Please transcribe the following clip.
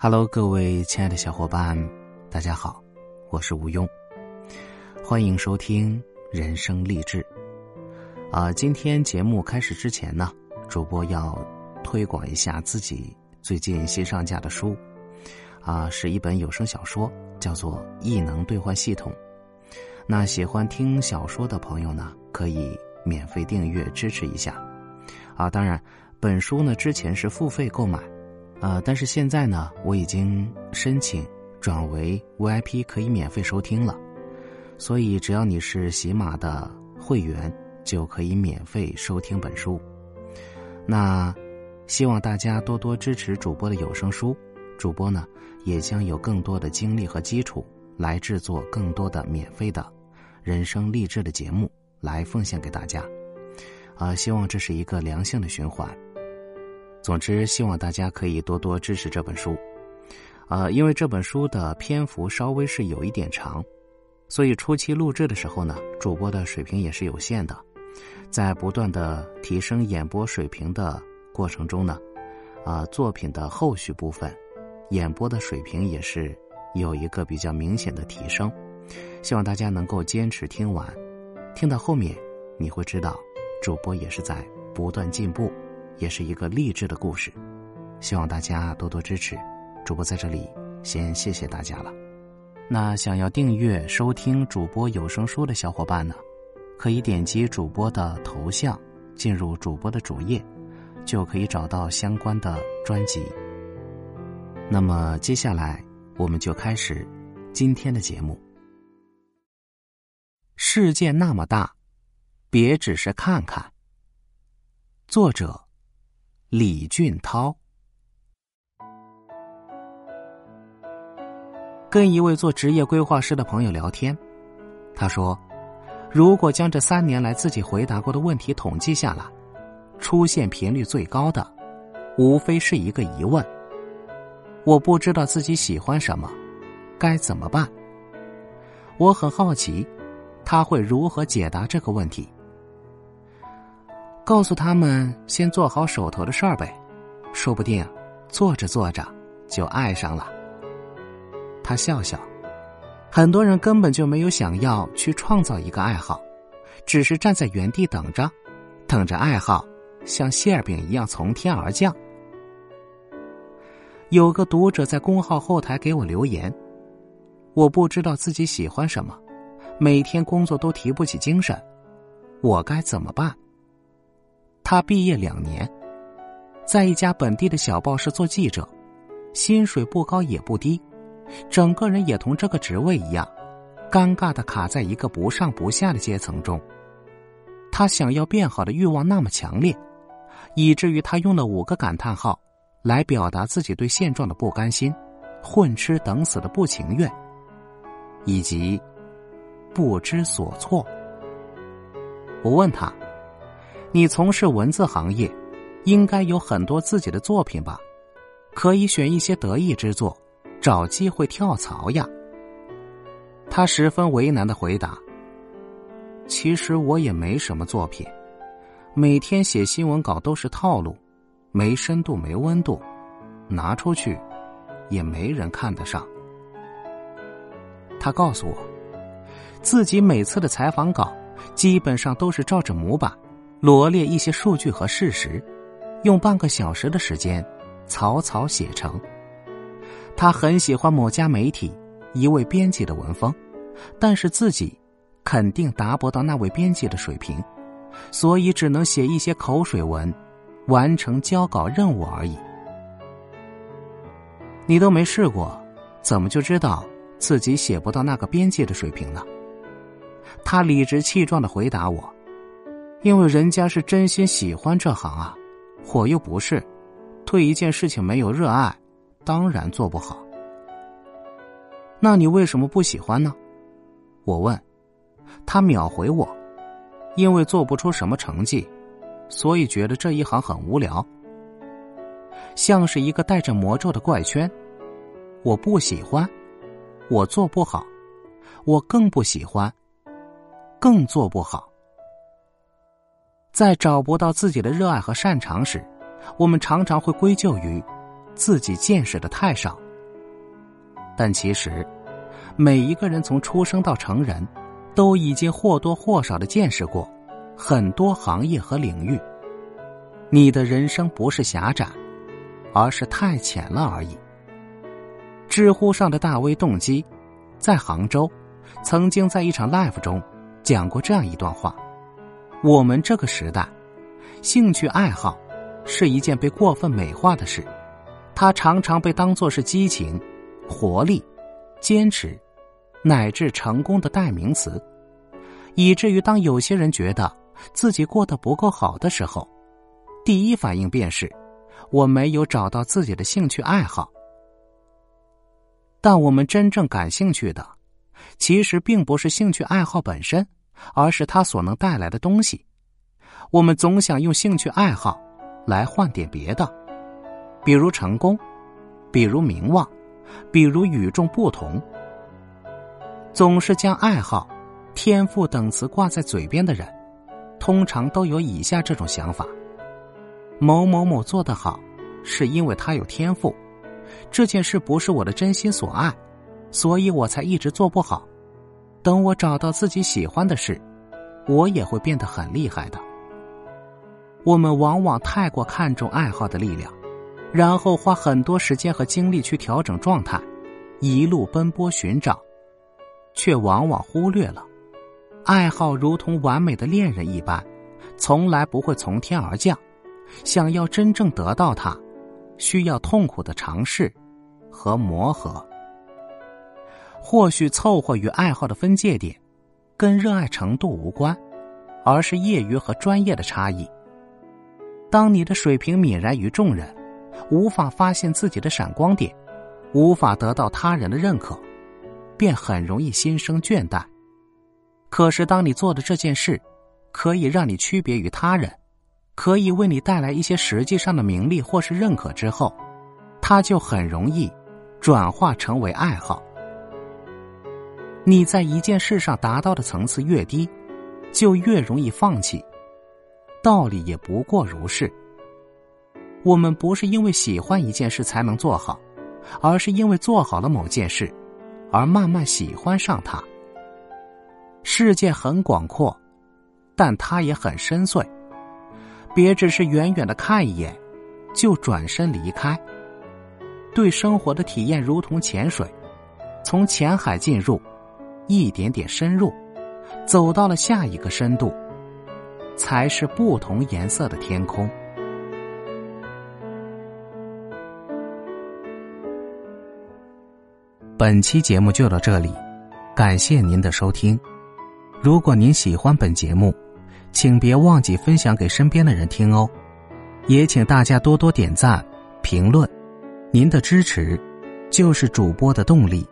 Hello，各位亲爱的小伙伴，大家好，我是吴庸，欢迎收听人生励志。啊，今天节目开始之前呢，主播要推广一下自己最近新上架的书，啊，是一本有声小说，叫做《异能兑换系统》。那喜欢听小说的朋友呢，可以免费订阅支持一下。啊，当然，本书呢之前是付费购买。呃，但是现在呢，我已经申请转为 VIP，可以免费收听了。所以只要你是喜马的会员，就可以免费收听本书。那希望大家多多支持主播的有声书，主播呢也将有更多的精力和基础来制作更多的免费的人生励志的节目来奉献给大家。啊，希望这是一个良性的循环。总之，希望大家可以多多支持这本书，啊，因为这本书的篇幅稍微是有一点长，所以初期录制的时候呢，主播的水平也是有限的，在不断的提升演播水平的过程中呢，啊，作品的后续部分，演播的水平也是有一个比较明显的提升，希望大家能够坚持听完，听到后面你会知道，主播也是在不断进步。也是一个励志的故事，希望大家多多支持。主播在这里先谢谢大家了。那想要订阅收听主播有声书的小伙伴呢，可以点击主播的头像，进入主播的主页，就可以找到相关的专辑。那么接下来我们就开始今天的节目。世界那么大，别只是看看。作者。李俊涛跟一位做职业规划师的朋友聊天，他说：“如果将这三年来自己回答过的问题统计下来，出现频率最高的，无非是一个疑问：我不知道自己喜欢什么，该怎么办？我很好奇，他会如何解答这个问题。”告诉他们先做好手头的事儿呗，说不定做着做着就爱上了。他笑笑，很多人根本就没有想要去创造一个爱好，只是站在原地等着，等着爱好像馅饼一样从天而降。有个读者在公号后台给我留言，我不知道自己喜欢什么，每天工作都提不起精神，我该怎么办？他毕业两年，在一家本地的小报社做记者，薪水不高也不低，整个人也同这个职位一样，尴尬的卡在一个不上不下的阶层中。他想要变好的欲望那么强烈，以至于他用了五个感叹号，来表达自己对现状的不甘心、混吃等死的不情愿，以及不知所措。我问他。你从事文字行业，应该有很多自己的作品吧？可以选一些得意之作，找机会跳槽呀。他十分为难的回答：“其实我也没什么作品，每天写新闻稿都是套路，没深度没温度，拿出去也没人看得上。”他告诉我，自己每次的采访稿基本上都是照着模板。罗列一些数据和事实，用半个小时的时间草草写成。他很喜欢某家媒体一位编辑的文风，但是自己肯定达不到那位编辑的水平，所以只能写一些口水文，完成交稿任务而已。你都没试过，怎么就知道自己写不到那个编辑的水平呢？他理直气壮的回答我。因为人家是真心喜欢这行啊，我又不是，对一件事情没有热爱，当然做不好。那你为什么不喜欢呢？我问，他秒回我，因为做不出什么成绩，所以觉得这一行很无聊，像是一个带着魔咒的怪圈。我不喜欢，我做不好，我更不喜欢，更做不好。在找不到自己的热爱和擅长时，我们常常会归咎于自己见识的太少，但其实，每一个人从出生到成人，都已经或多或少的见识过很多行业和领域。你的人生不是狭窄，而是太浅了而已。知乎上的大 V 动机，在杭州，曾经在一场 live 中讲过这样一段话：我们这个时代，兴趣爱好是一件被过分美化的事，它常常被当作是激情。活力、坚持，乃至成功的代名词，以至于当有些人觉得自己过得不够好的时候，第一反应便是我没有找到自己的兴趣爱好。但我们真正感兴趣的，其实并不是兴趣爱好本身，而是它所能带来的东西。我们总想用兴趣爱好来换点别的，比如成功，比如名望。比如与众不同，总是将爱好、天赋等词挂在嘴边的人，通常都有以下这种想法：某某某做得好，是因为他有天赋；这件事不是我的真心所爱，所以我才一直做不好。等我找到自己喜欢的事，我也会变得很厉害的。我们往往太过看重爱好的力量。然后花很多时间和精力去调整状态，一路奔波寻找，却往往忽略了，爱好如同完美的恋人一般，从来不会从天而降。想要真正得到它，需要痛苦的尝试和磨合。或许凑合与爱好的分界点，跟热爱程度无关，而是业余和专业的差异。当你的水平泯然于众人。无法发现自己的闪光点，无法得到他人的认可，便很容易心生倦怠。可是，当你做的这件事，可以让你区别于他人，可以为你带来一些实际上的名利或是认可之后，它就很容易转化成为爱好。你在一件事上达到的层次越低，就越容易放弃。道理也不过如是。我们不是因为喜欢一件事才能做好，而是因为做好了某件事，而慢慢喜欢上它。世界很广阔，但它也很深邃。别只是远远的看一眼，就转身离开。对生活的体验如同潜水，从浅海进入，一点点深入，走到了下一个深度，才是不同颜色的天空。本期节目就到这里，感谢您的收听。如果您喜欢本节目，请别忘记分享给身边的人听哦。也请大家多多点赞、评论，您的支持就是主播的动力。